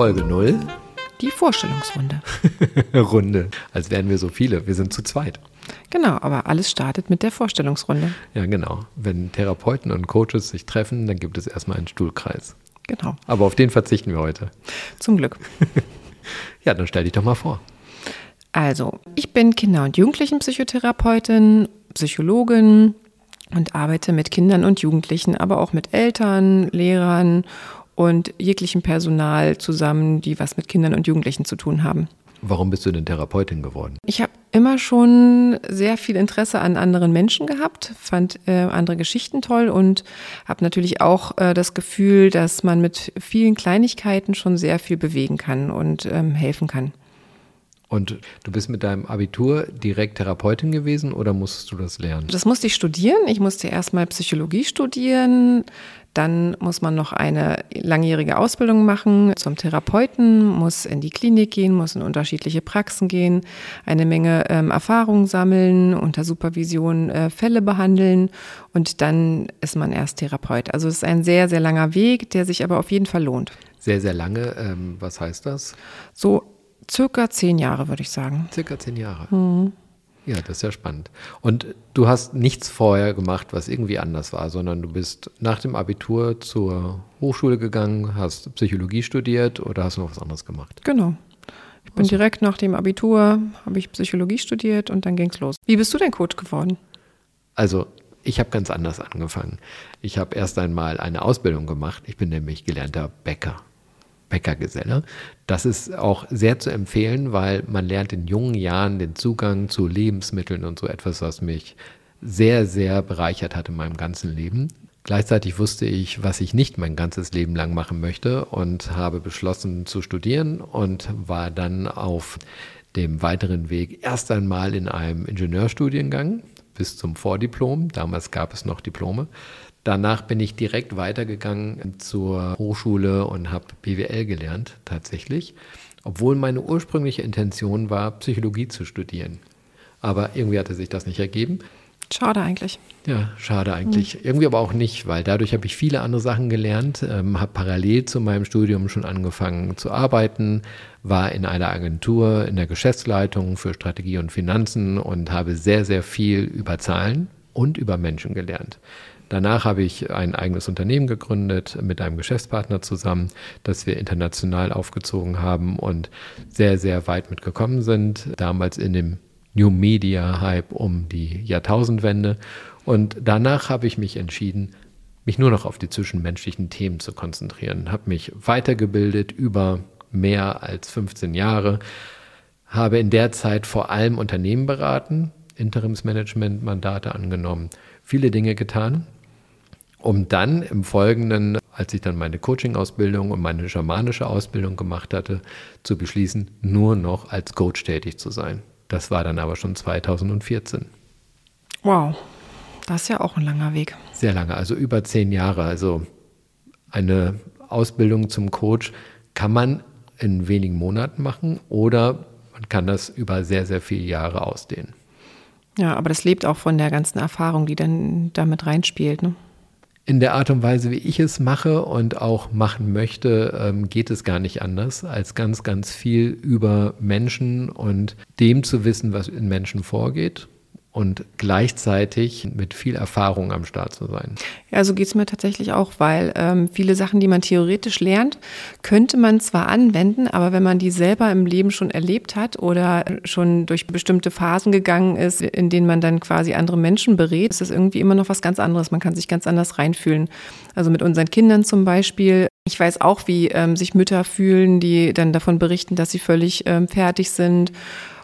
Folge 0. Die Vorstellungsrunde. Runde, als wären wir so viele. Wir sind zu zweit. Genau, aber alles startet mit der Vorstellungsrunde. Ja, genau. Wenn Therapeuten und Coaches sich treffen, dann gibt es erstmal einen Stuhlkreis. Genau. Aber auf den verzichten wir heute. Zum Glück. ja, dann stell dich doch mal vor. Also, ich bin Kinder- und Jugendlichenpsychotherapeutin, Psychologin und arbeite mit Kindern und Jugendlichen, aber auch mit Eltern, Lehrern und jeglichem Personal zusammen, die was mit Kindern und Jugendlichen zu tun haben. Warum bist du denn Therapeutin geworden? Ich habe immer schon sehr viel Interesse an anderen Menschen gehabt, fand äh, andere Geschichten toll und habe natürlich auch äh, das Gefühl, dass man mit vielen Kleinigkeiten schon sehr viel bewegen kann und ähm, helfen kann. Und du bist mit deinem Abitur direkt Therapeutin gewesen oder musstest du das lernen? Das musste ich studieren. Ich musste erstmal Psychologie studieren. Dann muss man noch eine langjährige Ausbildung machen zum Therapeuten, muss in die Klinik gehen, muss in unterschiedliche Praxen gehen, eine Menge ähm, Erfahrungen sammeln, unter Supervision äh, Fälle behandeln und dann ist man erst Therapeut. Also es ist ein sehr, sehr langer Weg, der sich aber auf jeden Fall lohnt. Sehr, sehr lange. Ähm, was heißt das? So circa zehn Jahre, würde ich sagen. Circa zehn Jahre. Mhm. Ja, das ist ja spannend. Und du hast nichts vorher gemacht, was irgendwie anders war, sondern du bist nach dem Abitur zur Hochschule gegangen, hast Psychologie studiert oder hast du noch was anderes gemacht? Genau. Ich bin also. direkt nach dem Abitur, habe ich Psychologie studiert und dann ging es los. Wie bist du denn Coach geworden? Also ich habe ganz anders angefangen. Ich habe erst einmal eine Ausbildung gemacht. Ich bin nämlich gelernter Bäcker. Bäckergeselle. Das ist auch sehr zu empfehlen, weil man lernt in jungen Jahren den Zugang zu Lebensmitteln und so etwas, was mich sehr, sehr bereichert hat in meinem ganzen Leben. Gleichzeitig wusste ich, was ich nicht mein ganzes Leben lang machen möchte und habe beschlossen zu studieren und war dann auf dem weiteren Weg erst einmal in einem Ingenieurstudiengang bis zum Vordiplom. Damals gab es noch Diplome. Danach bin ich direkt weitergegangen zur Hochschule und habe BWL gelernt, tatsächlich, obwohl meine ursprüngliche Intention war, Psychologie zu studieren. Aber irgendwie hatte sich das nicht ergeben. Schade eigentlich. Ja, schade eigentlich. Mhm. Irgendwie aber auch nicht, weil dadurch habe ich viele andere Sachen gelernt, ähm, habe parallel zu meinem Studium schon angefangen zu arbeiten, war in einer Agentur in der Geschäftsleitung für Strategie und Finanzen und habe sehr, sehr viel über Zahlen und über Menschen gelernt. Danach habe ich ein eigenes Unternehmen gegründet mit einem Geschäftspartner zusammen, das wir international aufgezogen haben und sehr, sehr weit mitgekommen sind. Damals in dem New Media Hype um die Jahrtausendwende. Und danach habe ich mich entschieden, mich nur noch auf die zwischenmenschlichen Themen zu konzentrieren. Habe mich weitergebildet über mehr als 15 Jahre, habe in der Zeit vor allem Unternehmen beraten, Interimsmanagement-Mandate angenommen, viele Dinge getan, um dann im Folgenden, als ich dann meine Coaching-Ausbildung und meine schamanische Ausbildung gemacht hatte, zu beschließen, nur noch als Coach tätig zu sein. Das war dann aber schon 2014. Wow, das ist ja auch ein langer Weg. Sehr lange, also über zehn Jahre. Also eine Ausbildung zum Coach kann man in wenigen Monaten machen oder man kann das über sehr, sehr viele Jahre ausdehnen. Ja, aber das lebt auch von der ganzen Erfahrung, die dann damit reinspielt. Ne? In der Art und Weise, wie ich es mache und auch machen möchte, ähm, geht es gar nicht anders, als ganz, ganz viel über Menschen und dem zu wissen, was in Menschen vorgeht und gleichzeitig mit viel Erfahrung am Start zu sein. Ja, so geht es mir tatsächlich auch, weil ähm, viele Sachen, die man theoretisch lernt, könnte man zwar anwenden, aber wenn man die selber im Leben schon erlebt hat oder schon durch bestimmte Phasen gegangen ist, in denen man dann quasi andere Menschen berät, ist das irgendwie immer noch was ganz anderes. Man kann sich ganz anders reinfühlen. Also mit unseren Kindern zum Beispiel. Ich weiß auch, wie ähm, sich Mütter fühlen, die dann davon berichten, dass sie völlig ähm, fertig sind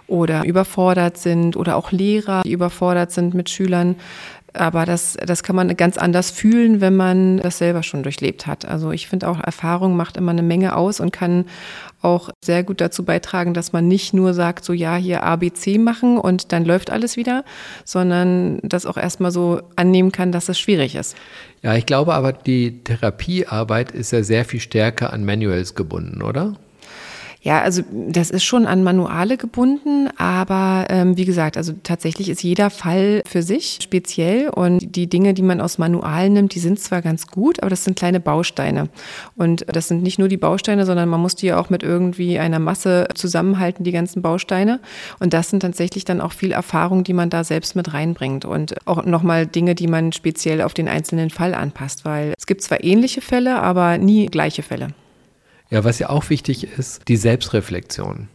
oder überfordert sind oder auch Lehrer, die überfordert sind mit Schülern. aber das, das kann man ganz anders fühlen, wenn man das selber schon durchlebt hat. Also ich finde auch, Erfahrung macht immer eine Menge aus und kann auch sehr gut dazu beitragen, dass man nicht nur sagt, so ja, hier A, B, C machen und dann läuft alles wieder, sondern das auch erstmal so annehmen kann, dass es schwierig ist. Ja, ich glaube aber, die Therapiearbeit ist ja sehr viel stärker an Manuals gebunden, oder? Ja, also das ist schon an Manuale gebunden, aber ähm, wie gesagt, also tatsächlich ist jeder Fall für sich speziell und die Dinge, die man aus Manualen nimmt, die sind zwar ganz gut, aber das sind kleine Bausteine. Und das sind nicht nur die Bausteine, sondern man muss die ja auch mit irgendwie einer Masse zusammenhalten, die ganzen Bausteine. Und das sind tatsächlich dann auch viel Erfahrung, die man da selbst mit reinbringt und auch nochmal Dinge, die man speziell auf den einzelnen Fall anpasst, weil es gibt zwar ähnliche Fälle, aber nie gleiche Fälle. Ja, was ja auch wichtig ist, die Selbstreflexion.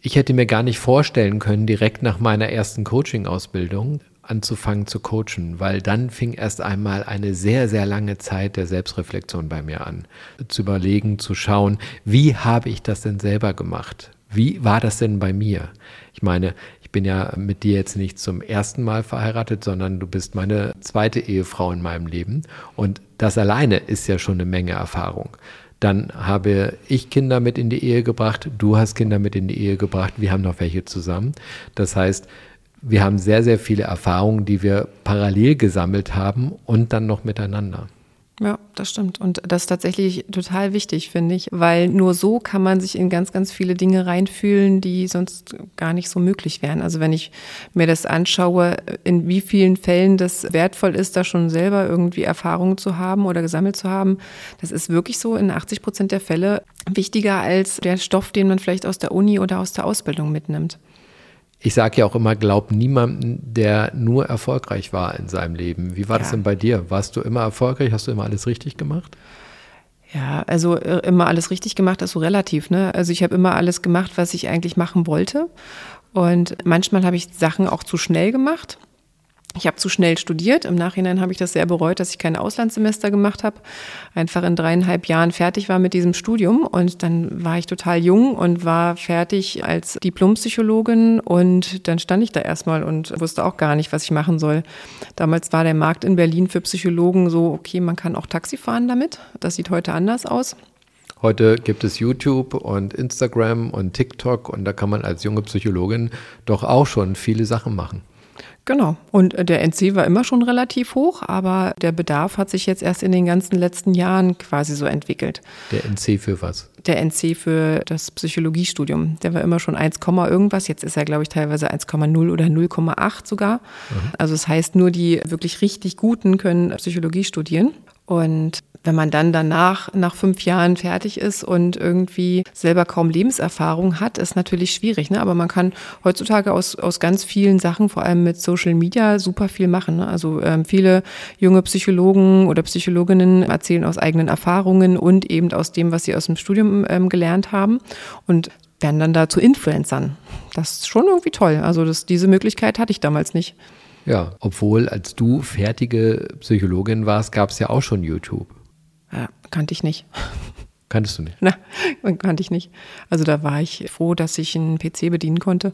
Ich hätte mir gar nicht vorstellen können, direkt nach meiner ersten Coaching-Ausbildung anzufangen zu coachen, weil dann fing erst einmal eine sehr, sehr lange Zeit der Selbstreflexion bei mir an. Zu überlegen, zu schauen, wie habe ich das denn selber gemacht? Wie war das denn bei mir? Ich meine, ich bin ja mit dir jetzt nicht zum ersten Mal verheiratet, sondern du bist meine zweite Ehefrau in meinem Leben. Und das alleine ist ja schon eine Menge Erfahrung. Dann habe ich Kinder mit in die Ehe gebracht, du hast Kinder mit in die Ehe gebracht, wir haben noch welche zusammen. Das heißt, wir haben sehr, sehr viele Erfahrungen, die wir parallel gesammelt haben und dann noch miteinander. Ja, das stimmt. Und das ist tatsächlich total wichtig, finde ich, weil nur so kann man sich in ganz, ganz viele Dinge reinfühlen, die sonst gar nicht so möglich wären. Also wenn ich mir das anschaue, in wie vielen Fällen das wertvoll ist, da schon selber irgendwie Erfahrungen zu haben oder gesammelt zu haben, das ist wirklich so in 80 Prozent der Fälle wichtiger als der Stoff, den man vielleicht aus der Uni oder aus der Ausbildung mitnimmt ich sage ja auch immer, glaub niemanden, der nur erfolgreich war in seinem Leben. Wie war ja. das denn bei dir? Warst du immer erfolgreich? Hast du immer alles richtig gemacht? Ja, also äh, immer alles richtig gemacht ist so relativ. Ne? Also ich habe immer alles gemacht, was ich eigentlich machen wollte. Und manchmal habe ich Sachen auch zu schnell gemacht. Ich habe zu schnell studiert. Im Nachhinein habe ich das sehr bereut, dass ich kein Auslandssemester gemacht habe. Einfach in dreieinhalb Jahren fertig war mit diesem Studium. Und dann war ich total jung und war fertig als Diplompsychologin. Und dann stand ich da erstmal und wusste auch gar nicht, was ich machen soll. Damals war der Markt in Berlin für Psychologen so, okay, man kann auch Taxi fahren damit. Das sieht heute anders aus. Heute gibt es YouTube und Instagram und TikTok und da kann man als junge Psychologin doch auch schon viele Sachen machen. Genau. Und äh, der NC war immer schon relativ hoch, aber der Bedarf hat sich jetzt erst in den ganzen letzten Jahren quasi so entwickelt. Der NC für was? Der NC für das Psychologiestudium. Der war immer schon 1, irgendwas. Jetzt ist er, glaube ich, teilweise 1,0 oder 0,8 sogar. Mhm. Also das heißt, nur die wirklich richtig Guten können Psychologie studieren. Und wenn man dann danach nach fünf Jahren fertig ist und irgendwie selber kaum Lebenserfahrung hat, ist natürlich schwierig. Ne? Aber man kann heutzutage aus, aus ganz vielen Sachen, vor allem mit Social Media, super viel machen. Ne? Also ähm, viele junge Psychologen oder Psychologinnen erzählen aus eigenen Erfahrungen und eben aus dem, was sie aus dem Studium ähm, gelernt haben. Und werden dann da zu Influencern. Das ist schon irgendwie toll. Also das, diese Möglichkeit hatte ich damals nicht. Ja, obwohl als du fertige Psychologin warst, gab es ja auch schon YouTube. Ja, kannte ich nicht. Kanntest du nicht? Na, kannte ich nicht. Also da war ich froh, dass ich einen PC bedienen konnte.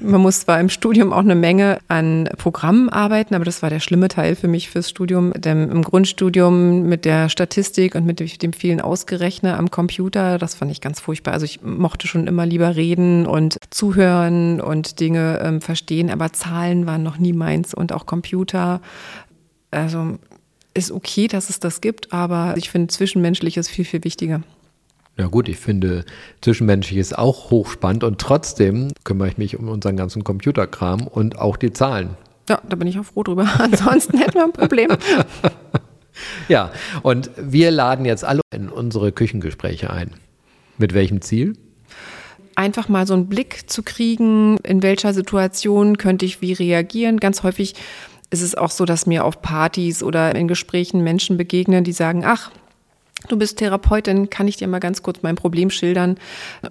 Man muss zwar im Studium auch eine Menge an Programmen arbeiten, aber das war der schlimme Teil für mich fürs Studium. Denn Im Grundstudium mit der Statistik und mit dem vielen Ausgerechnet am Computer, das fand ich ganz furchtbar. Also ich mochte schon immer lieber reden und zuhören und Dinge ähm, verstehen, aber Zahlen waren noch nie meins und auch Computer. Also ist okay, dass es das gibt, aber ich finde, zwischenmenschlich ist viel, viel wichtiger. Ja gut, ich finde zwischenmenschlich ist auch hochspannend und trotzdem kümmere ich mich um unseren ganzen Computerkram und auch die Zahlen. Ja, da bin ich auch froh drüber. Ansonsten hätten wir ein Problem. ja, und wir laden jetzt alle in unsere Küchengespräche ein. Mit welchem Ziel? Einfach mal so einen Blick zu kriegen, in welcher Situation könnte ich wie reagieren. Ganz häufig ist es auch so, dass mir auf Partys oder in Gesprächen Menschen begegnen, die sagen, ach, Du bist Therapeutin, kann ich dir mal ganz kurz mein Problem schildern?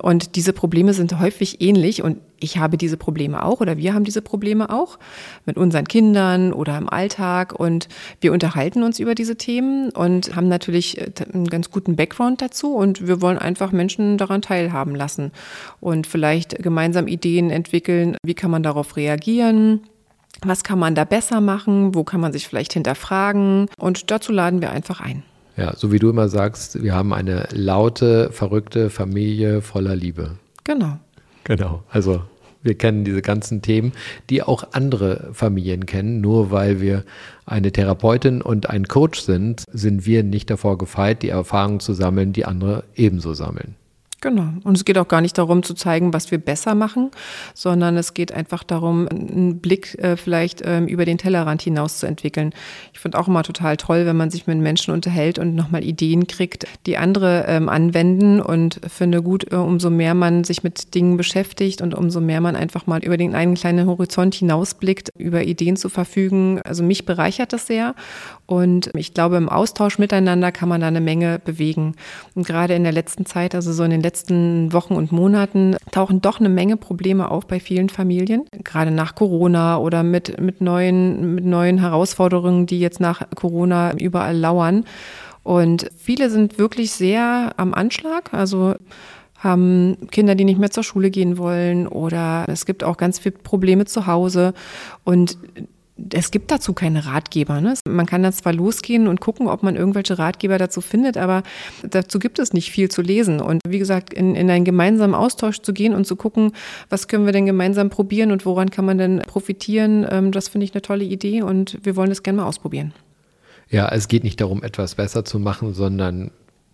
Und diese Probleme sind häufig ähnlich und ich habe diese Probleme auch oder wir haben diese Probleme auch mit unseren Kindern oder im Alltag und wir unterhalten uns über diese Themen und haben natürlich äh, einen ganz guten Background dazu und wir wollen einfach Menschen daran teilhaben lassen und vielleicht gemeinsam Ideen entwickeln, wie kann man darauf reagieren, Was kann man da besser machen? Wo kann man sich vielleicht hinterfragen? Und dazu laden wir einfach ein. Ja, so wie du immer sagst, wir haben eine laute, verrückte Familie voller Liebe. Genau. Genau. Also wir kennen diese ganzen Themen, die auch andere Familien kennen. Nur weil wir eine Therapeutin und ein Coach sind, sind wir nicht davor gefeit, die Erfahrungen zu sammeln, die andere ebenso sammeln. Genau. Und es geht auch gar nicht darum zu zeigen, was wir besser machen, sondern es geht einfach darum, einen Blick äh, vielleicht ähm, über den Tellerrand hinaus zu entwickeln. Ich finde auch immer total toll, wenn man sich mit Menschen unterhält und nochmal Ideen kriegt, die andere ähm, anwenden und finde gut, äh, umso mehr man sich mit Dingen beschäftigt und umso mehr man einfach mal über den einen kleinen Horizont hinausblickt, über Ideen zu verfügen. Also mich bereichert das sehr und ich glaube, im Austausch miteinander kann man da eine Menge bewegen. Und gerade in der letzten Zeit, also so in den letzten Wochen und Monaten tauchen doch eine Menge Probleme auf bei vielen Familien, gerade nach Corona oder mit, mit, neuen, mit neuen Herausforderungen, die jetzt nach Corona überall lauern. Und viele sind wirklich sehr am Anschlag, also haben Kinder, die nicht mehr zur Schule gehen wollen oder es gibt auch ganz viele Probleme zu Hause. Und es gibt dazu keine Ratgeber. Ne? Man kann da zwar losgehen und gucken, ob man irgendwelche Ratgeber dazu findet, aber dazu gibt es nicht viel zu lesen. Und wie gesagt, in, in einen gemeinsamen Austausch zu gehen und zu gucken, was können wir denn gemeinsam probieren und woran kann man denn profitieren, ähm, das finde ich eine tolle Idee und wir wollen das gerne mal ausprobieren. Ja, es geht nicht darum, etwas besser zu machen, sondern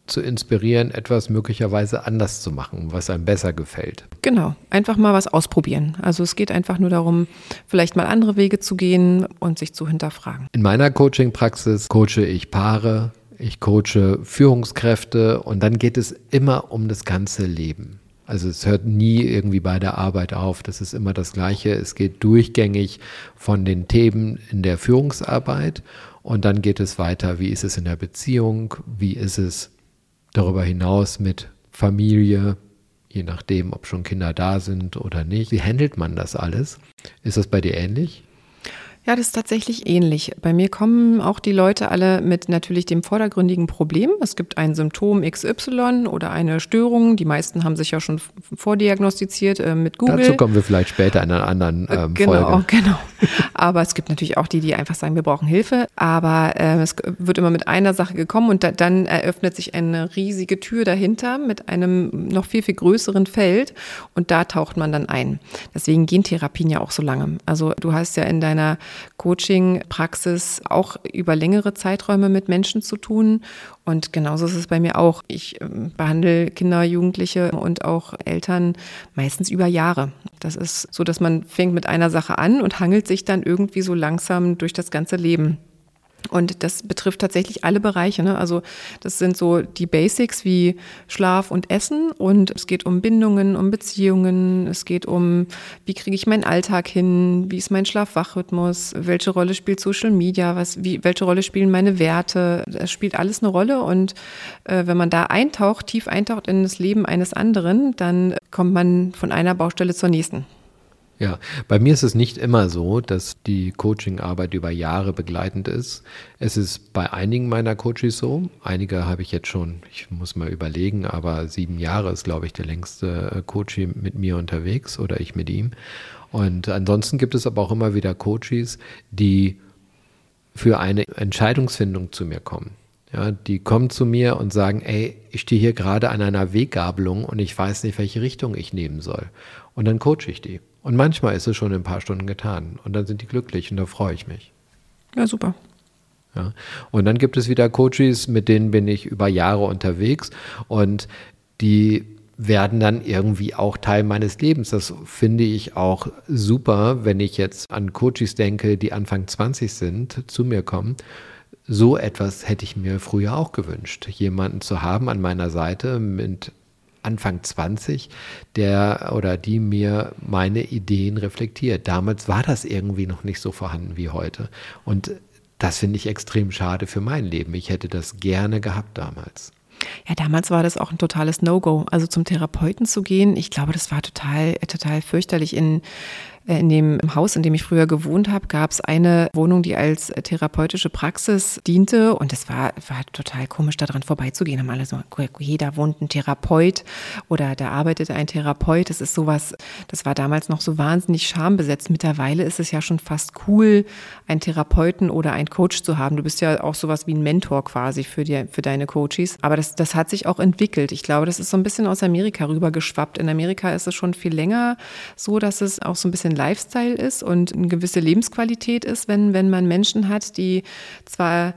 zu inspirieren, etwas möglicherweise anders zu machen, was einem besser gefällt. Genau, einfach mal was ausprobieren. Also es geht einfach nur darum, vielleicht mal andere Wege zu gehen und sich zu hinterfragen. In meiner Coaching-Praxis coache ich Paare, ich coache Führungskräfte und dann geht es immer um das ganze Leben. Also es hört nie irgendwie bei der Arbeit auf. Das ist immer das Gleiche. Es geht durchgängig von den Themen in der Führungsarbeit und dann geht es weiter. Wie ist es in der Beziehung? Wie ist es darüber hinaus mit Familie, je nachdem, ob schon Kinder da sind oder nicht. Wie handelt man das alles? Ist das bei dir ähnlich? Ja, das ist tatsächlich ähnlich. Bei mir kommen auch die Leute alle mit natürlich dem vordergründigen Problem. Es gibt ein Symptom XY oder eine Störung. Die meisten haben sich ja schon vordiagnostiziert äh, mit Google. Dazu kommen wir vielleicht später in einer anderen ähm, genau, Folge. Genau, genau. Aber es gibt natürlich auch die, die einfach sagen, wir brauchen Hilfe. Aber äh, es wird immer mit einer Sache gekommen und da, dann eröffnet sich eine riesige Tür dahinter mit einem noch viel, viel größeren Feld und da taucht man dann ein. Deswegen gehen Therapien ja auch so lange. Also du hast ja in deiner Coaching-Praxis auch über längere Zeiträume mit Menschen zu tun. Und genauso ist es bei mir auch. Ich ähm, behandle Kinder, Jugendliche und auch Eltern meistens über Jahre. Das ist so, dass man fängt mit einer Sache an und hangelt sich dann irgendwie so langsam durch das ganze Leben. Und das betrifft tatsächlich alle Bereiche. Ne? Also das sind so die Basics wie Schlaf und Essen. Und es geht um Bindungen, um Beziehungen. Es geht um, wie kriege ich meinen Alltag hin? Wie ist mein Schlaf-Wach-Rhythmus? Welche Rolle spielt Social Media? Was, wie, welche Rolle spielen meine Werte? Das spielt alles eine Rolle. Und äh, wenn man da eintaucht, tief eintaucht in das Leben eines anderen, dann kommt man von einer Baustelle zur nächsten. Ja, bei mir ist es nicht immer so, dass die Coachingarbeit über Jahre begleitend ist. Es ist bei einigen meiner Coaches so. Einige habe ich jetzt schon, ich muss mal überlegen, aber sieben Jahre ist, glaube ich, der längste äh, Coach mit mir unterwegs oder ich mit ihm. Und ansonsten gibt es aber auch immer wieder Coaches, die für eine Entscheidungsfindung zu mir kommen. Ja, die kommen zu mir und sagen, ey, ich stehe hier gerade an einer Weggabelung und ich weiß nicht, welche Richtung ich nehmen soll. Und dann coache ich die. Und manchmal ist es schon in ein paar Stunden getan. Und dann sind die glücklich und da freue ich mich. Ja, super. Ja. Und dann gibt es wieder Coaches, mit denen bin ich über Jahre unterwegs und die werden dann irgendwie auch Teil meines Lebens. Das finde ich auch super, wenn ich jetzt an Coaches denke, die Anfang 20 sind, zu mir kommen. So etwas hätte ich mir früher auch gewünscht, jemanden zu haben an meiner Seite mit Anfang 20, der oder die mir meine Ideen reflektiert. Damals war das irgendwie noch nicht so vorhanden wie heute. Und das finde ich extrem schade für mein Leben. Ich hätte das gerne gehabt damals. Ja, damals war das auch ein totales No-Go. Also zum Therapeuten zu gehen, ich glaube, das war total, total fürchterlich. In in dem Haus, in dem ich früher gewohnt habe, gab es eine Wohnung, die als therapeutische Praxis diente. Und es war, war total komisch, daran vorbeizugehen. Haben alle so, jeder wohnt ein Therapeut oder da arbeitet ein Therapeut. Das ist sowas, das war damals noch so wahnsinnig schambesetzt. Mittlerweile ist es ja schon fast cool, einen Therapeuten oder einen Coach zu haben. Du bist ja auch sowas wie ein Mentor quasi für, die, für deine Coaches. Aber das, das hat sich auch entwickelt. Ich glaube, das ist so ein bisschen aus Amerika rübergeschwappt. In Amerika ist es schon viel länger so, dass es auch so ein bisschen Lifestyle ist und eine gewisse Lebensqualität ist, wenn, wenn man Menschen hat, die zwar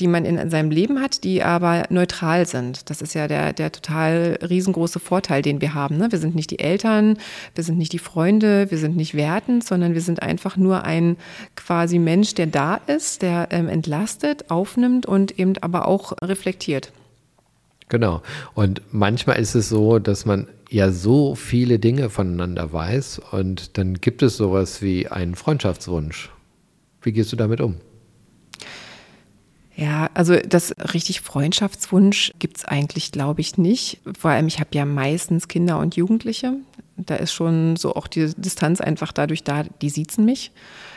die man in seinem Leben hat, die aber neutral sind. Das ist ja der, der total riesengroße Vorteil, den wir haben. Ne? Wir sind nicht die Eltern, wir sind nicht die Freunde, wir sind nicht wertend, sondern wir sind einfach nur ein quasi Mensch, der da ist, der ähm, entlastet, aufnimmt und eben aber auch reflektiert. Genau. Und manchmal ist es so, dass man ja so viele Dinge voneinander weiß und dann gibt es sowas wie einen Freundschaftswunsch. Wie gehst du damit um? Ja, also das richtig Freundschaftswunsch gibt es eigentlich, glaube ich, nicht. Vor allem, ich habe ja meistens Kinder und Jugendliche. Da ist schon so auch die Distanz einfach dadurch da, die siezen mich.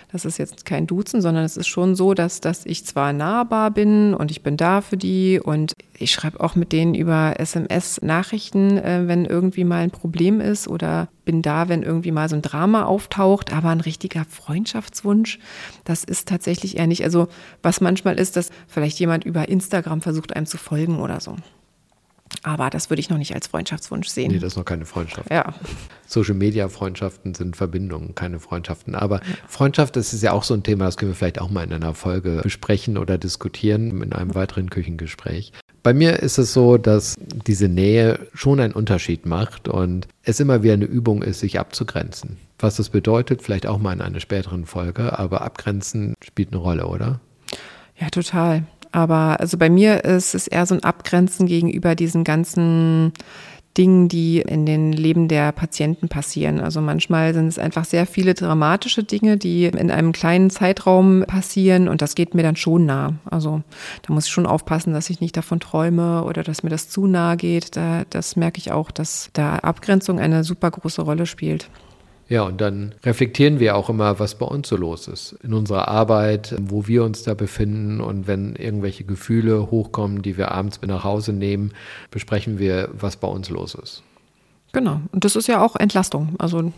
Das ist jetzt kein Duzen, sondern es ist schon so, dass, dass ich zwar nahbar bin und ich bin da für die und ich schreibe auch mit denen über SMS Nachrichten, äh, wenn irgendwie mal ein Problem ist oder bin da, wenn irgendwie mal so ein Drama auftaucht, aber ein richtiger Freundschaftswunsch, das ist tatsächlich eher nicht. Also was manchmal ist, dass vielleicht jemand über Instagram versucht, einem zu folgen oder so. Aber das würde ich noch nicht als Freundschaftswunsch sehen. Nee, das ist noch keine Freundschaft. Ja. Social Media Freundschaften sind Verbindungen, keine Freundschaften. Aber Freundschaft, das ist ja auch so ein Thema, das können wir vielleicht auch mal in einer Folge besprechen oder diskutieren in einem weiteren Küchengespräch. Bei mir ist es so, dass diese Nähe schon einen Unterschied macht und es immer wieder eine Übung ist, sich abzugrenzen. Was das bedeutet, vielleicht auch mal in einer späteren Folge, aber abgrenzen spielt eine Rolle, oder? Ja, total. Aber also bei mir ist es eher so ein Abgrenzen gegenüber diesen ganzen Dingen, die in den Leben der Patienten passieren. Also manchmal sind es einfach sehr viele dramatische Dinge, die in einem kleinen Zeitraum passieren und das geht mir dann schon nah. Also da muss ich schon aufpassen, dass ich nicht davon träume oder dass mir das zu nahe geht. Da, das merke ich auch, dass da Abgrenzung eine super große Rolle spielt. Ja, und dann reflektieren wir auch immer, was bei uns so los ist in unserer Arbeit, wo wir uns da befinden. Und wenn irgendwelche Gefühle hochkommen, die wir abends mit nach Hause nehmen, besprechen wir, was bei uns los ist. Genau. Und das ist ja auch Entlastung. Also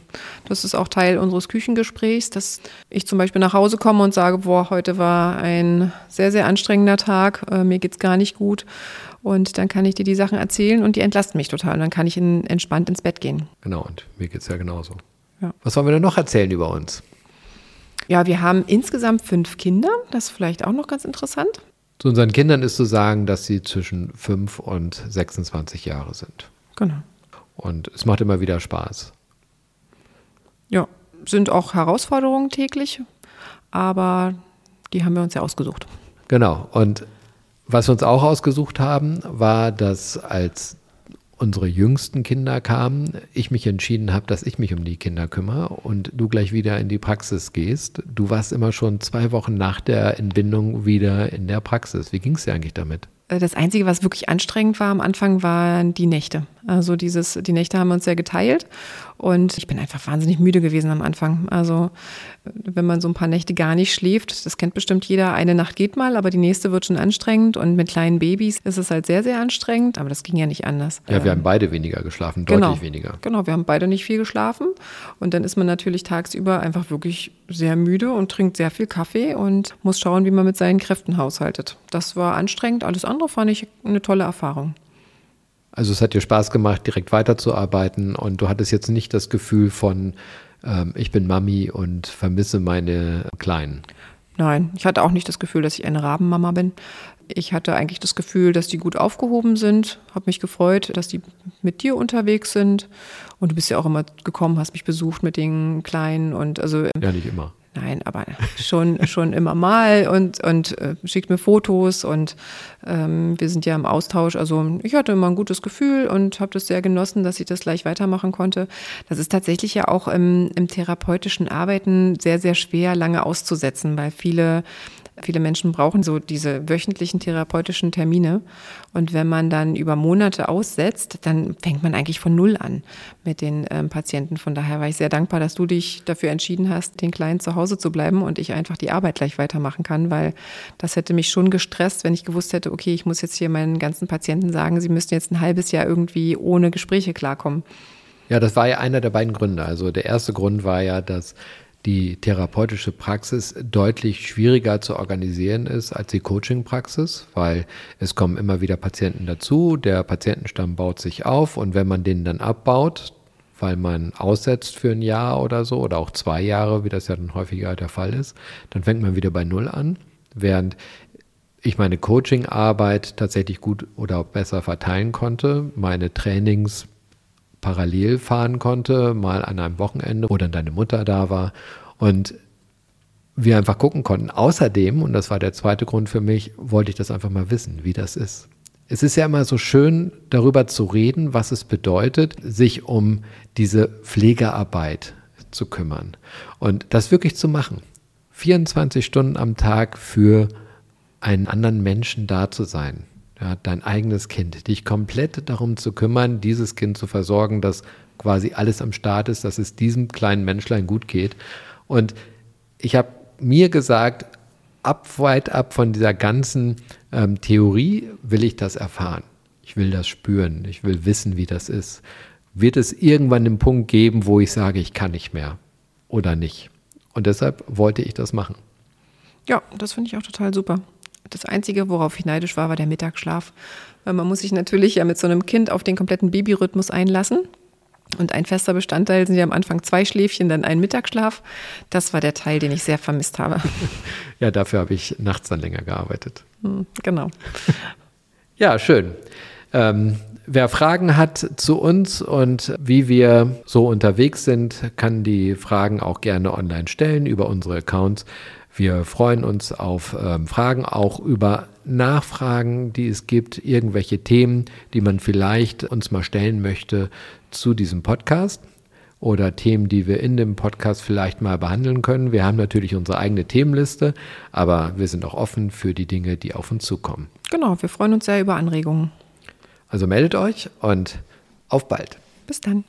das ist auch Teil unseres Küchengesprächs, dass ich zum Beispiel nach Hause komme und sage, boah, heute war ein sehr, sehr anstrengender Tag, äh, mir geht's gar nicht gut. Und dann kann ich dir die Sachen erzählen und die entlasten mich total. Und dann kann ich in, entspannt ins Bett gehen. Genau, und mir geht's ja genauso. Ja. Was wollen wir denn noch erzählen über uns? Ja, wir haben insgesamt fünf Kinder. Das ist vielleicht auch noch ganz interessant. Zu unseren Kindern ist zu sagen, dass sie zwischen fünf und 26 Jahre sind. Genau. Und es macht immer wieder Spaß. Ja, sind auch Herausforderungen täglich, aber die haben wir uns ja ausgesucht. Genau. Und was wir uns auch ausgesucht haben, war, dass als unsere jüngsten Kinder kamen, ich mich entschieden habe, dass ich mich um die Kinder kümmere und du gleich wieder in die Praxis gehst. Du warst immer schon zwei Wochen nach der Entbindung wieder in der Praxis. Wie ging es dir eigentlich damit? Das Einzige, was wirklich anstrengend war am Anfang, waren die Nächte. Also dieses, die Nächte haben wir uns ja geteilt und ich bin einfach wahnsinnig müde gewesen am Anfang. Also wenn man so ein paar Nächte gar nicht schläft, das kennt bestimmt jeder, eine Nacht geht mal, aber die nächste wird schon anstrengend und mit kleinen Babys ist es halt sehr, sehr anstrengend, aber das ging ja nicht anders. Ja, wir haben beide weniger geschlafen, deutlich genau, weniger. Genau, wir haben beide nicht viel geschlafen und dann ist man natürlich tagsüber einfach wirklich sehr müde und trinkt sehr viel Kaffee und muss schauen, wie man mit seinen Kräften haushaltet. Das war anstrengend, alles andere fand ich eine tolle Erfahrung. Also es hat dir Spaß gemacht, direkt weiterzuarbeiten und du hattest jetzt nicht das Gefühl von, ähm, ich bin Mami und vermisse meine Kleinen. Nein, ich hatte auch nicht das Gefühl, dass ich eine Rabenmama bin. Ich hatte eigentlich das Gefühl, dass die gut aufgehoben sind, habe mich gefreut, dass die mit dir unterwegs sind. Und du bist ja auch immer gekommen, hast mich besucht mit den Kleinen und also. Ja, nicht immer. Nein, aber schon, schon immer mal und, und äh, schickt mir Fotos und ähm, wir sind ja im Austausch. Also ich hatte immer ein gutes Gefühl und habe das sehr genossen, dass ich das gleich weitermachen konnte. Das ist tatsächlich ja auch im, im therapeutischen Arbeiten sehr, sehr schwer lange auszusetzen, weil viele Viele Menschen brauchen so diese wöchentlichen therapeutischen Termine. Und wenn man dann über Monate aussetzt, dann fängt man eigentlich von Null an mit den ähm, Patienten. Von daher war ich sehr dankbar, dass du dich dafür entschieden hast, den Kleinen zu Hause zu bleiben und ich einfach die Arbeit gleich weitermachen kann, weil das hätte mich schon gestresst, wenn ich gewusst hätte, okay, ich muss jetzt hier meinen ganzen Patienten sagen, sie müssten jetzt ein halbes Jahr irgendwie ohne Gespräche klarkommen. Ja, das war ja einer der beiden Gründe. Also der erste Grund war ja, dass die therapeutische Praxis deutlich schwieriger zu organisieren ist als die Coaching-Praxis, weil es kommen immer wieder Patienten dazu, der Patientenstamm baut sich auf und wenn man den dann abbaut, weil man aussetzt für ein Jahr oder so oder auch zwei Jahre, wie das ja dann häufiger der Fall ist, dann fängt man wieder bei Null an, während ich meine Coaching-Arbeit tatsächlich gut oder besser verteilen konnte, meine Trainings parallel fahren konnte, mal an einem Wochenende, wo dann deine Mutter da war und wir einfach gucken konnten. Außerdem, und das war der zweite Grund für mich, wollte ich das einfach mal wissen, wie das ist. Es ist ja immer so schön, darüber zu reden, was es bedeutet, sich um diese Pflegearbeit zu kümmern und das wirklich zu machen. 24 Stunden am Tag für einen anderen Menschen da zu sein ja, dein eigenes Kind, dich komplett darum zu kümmern, dieses Kind zu versorgen, dass quasi alles am Start ist, dass es diesem kleinen Menschlein gut geht. Und ich habe mir gesagt, ab weit ab von dieser ganzen ähm, Theorie will ich das erfahren. Ich will das spüren. Ich will wissen, wie das ist. Wird es irgendwann den Punkt geben, wo ich sage, ich kann nicht mehr oder nicht? Und deshalb wollte ich das machen. Ja, das finde ich auch total super. Das Einzige, worauf ich neidisch war, war der Mittagsschlaf. Weil man muss sich natürlich ja mit so einem Kind auf den kompletten Babyrhythmus einlassen. Und ein fester Bestandteil sind ja am Anfang zwei Schläfchen, dann ein Mittagsschlaf. Das war der Teil, den ich sehr vermisst habe. Ja, dafür habe ich nachts dann länger gearbeitet. Hm, genau. Ja, schön. Ähm, wer Fragen hat zu uns und wie wir so unterwegs sind, kann die Fragen auch gerne online stellen über unsere Accounts. Wir freuen uns auf ähm, Fragen, auch über Nachfragen, die es gibt, irgendwelche Themen, die man vielleicht uns mal stellen möchte zu diesem Podcast oder Themen, die wir in dem Podcast vielleicht mal behandeln können. Wir haben natürlich unsere eigene Themenliste, aber wir sind auch offen für die Dinge, die auf uns zukommen. Genau, wir freuen uns sehr über Anregungen. Also meldet euch und auf bald. Bis dann.